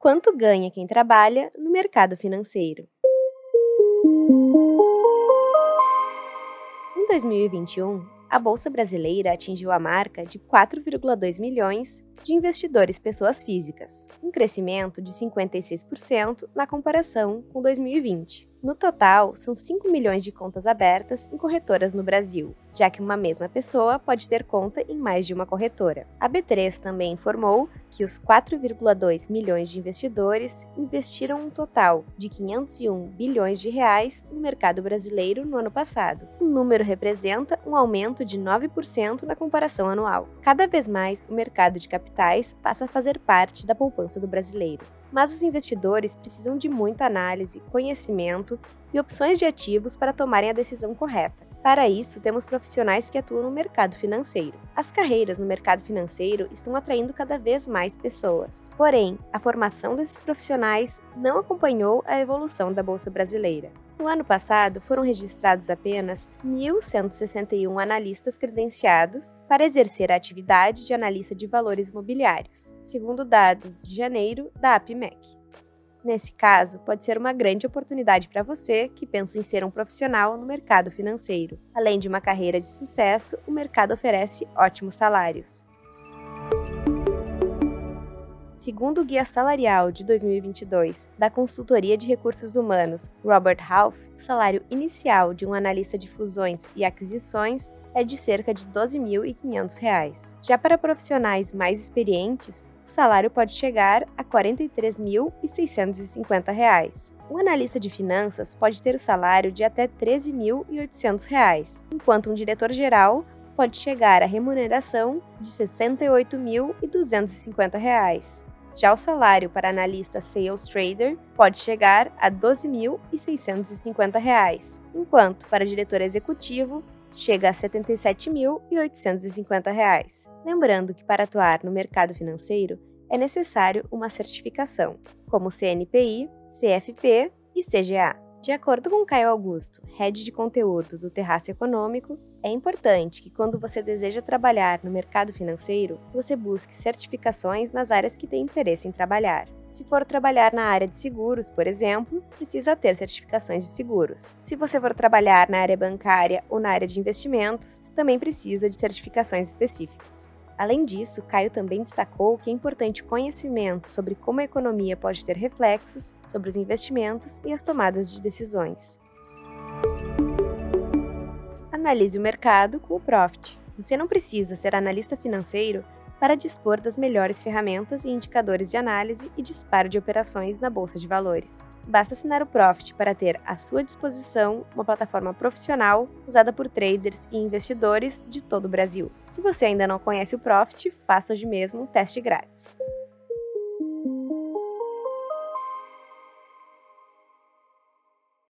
Quanto ganha quem trabalha no mercado financeiro? Em 2021, a Bolsa Brasileira atingiu a marca de 4,2 milhões de investidores pessoas físicas, um crescimento de 56% na comparação com 2020. No total, são 5 milhões de contas abertas em corretoras no Brasil, já que uma mesma pessoa pode ter conta em mais de uma corretora. A B3 também informou que os 4,2 milhões de investidores investiram um total de 501 bilhões de reais no mercado brasileiro no ano passado. O número representa um aumento de 9% na comparação anual. Cada vez mais, o mercado de capitais passa a fazer parte da poupança do brasileiro mas os investidores precisam de muita análise, conhecimento e opções de ativos para tomarem a decisão correta. Para isso, temos profissionais que atuam no mercado financeiro. As carreiras no mercado financeiro estão atraindo cada vez mais pessoas. Porém, a formação desses profissionais não acompanhou a evolução da Bolsa Brasileira. No ano passado, foram registrados apenas 1.161 analistas credenciados para exercer a atividade de analista de valores imobiliários, segundo dados de janeiro da APMEC. Nesse caso, pode ser uma grande oportunidade para você que pensa em ser um profissional no mercado financeiro. Além de uma carreira de sucesso, o mercado oferece ótimos salários. Segundo o Guia Salarial de 2022 da consultoria de recursos humanos Robert Half, o salário inicial de um analista de fusões e aquisições é de cerca de R$ 12.500. Já para profissionais mais experientes, o salário pode chegar a R$ 43.650. Um analista de finanças pode ter o salário de até R$ 13.800, enquanto um diretor-geral pode chegar à remuneração de R$ 68.250. Já o salário para analista sales trader pode chegar a R$ 12.650, enquanto para diretor executivo chega a R$ 77.850. Lembrando que para atuar no mercado financeiro é necessário uma certificação, como CNPI, CFP e CGA. De acordo com Caio Augusto, head de conteúdo do Terraço Econômico, é importante que quando você deseja trabalhar no mercado financeiro, você busque certificações nas áreas que tem interesse em trabalhar. Se for trabalhar na área de seguros, por exemplo, precisa ter certificações de seguros. Se você for trabalhar na área bancária ou na área de investimentos, também precisa de certificações específicas. Além disso, Caio também destacou que é importante o conhecimento sobre como a economia pode ter reflexos sobre os investimentos e as tomadas de decisões. Analise o mercado com o Profit. Você não precisa ser analista financeiro para dispor das melhores ferramentas e indicadores de análise e disparo de operações na bolsa de valores. Basta assinar o Profit para ter à sua disposição uma plataforma profissional usada por traders e investidores de todo o Brasil. Se você ainda não conhece o Profit, faça hoje mesmo um teste grátis.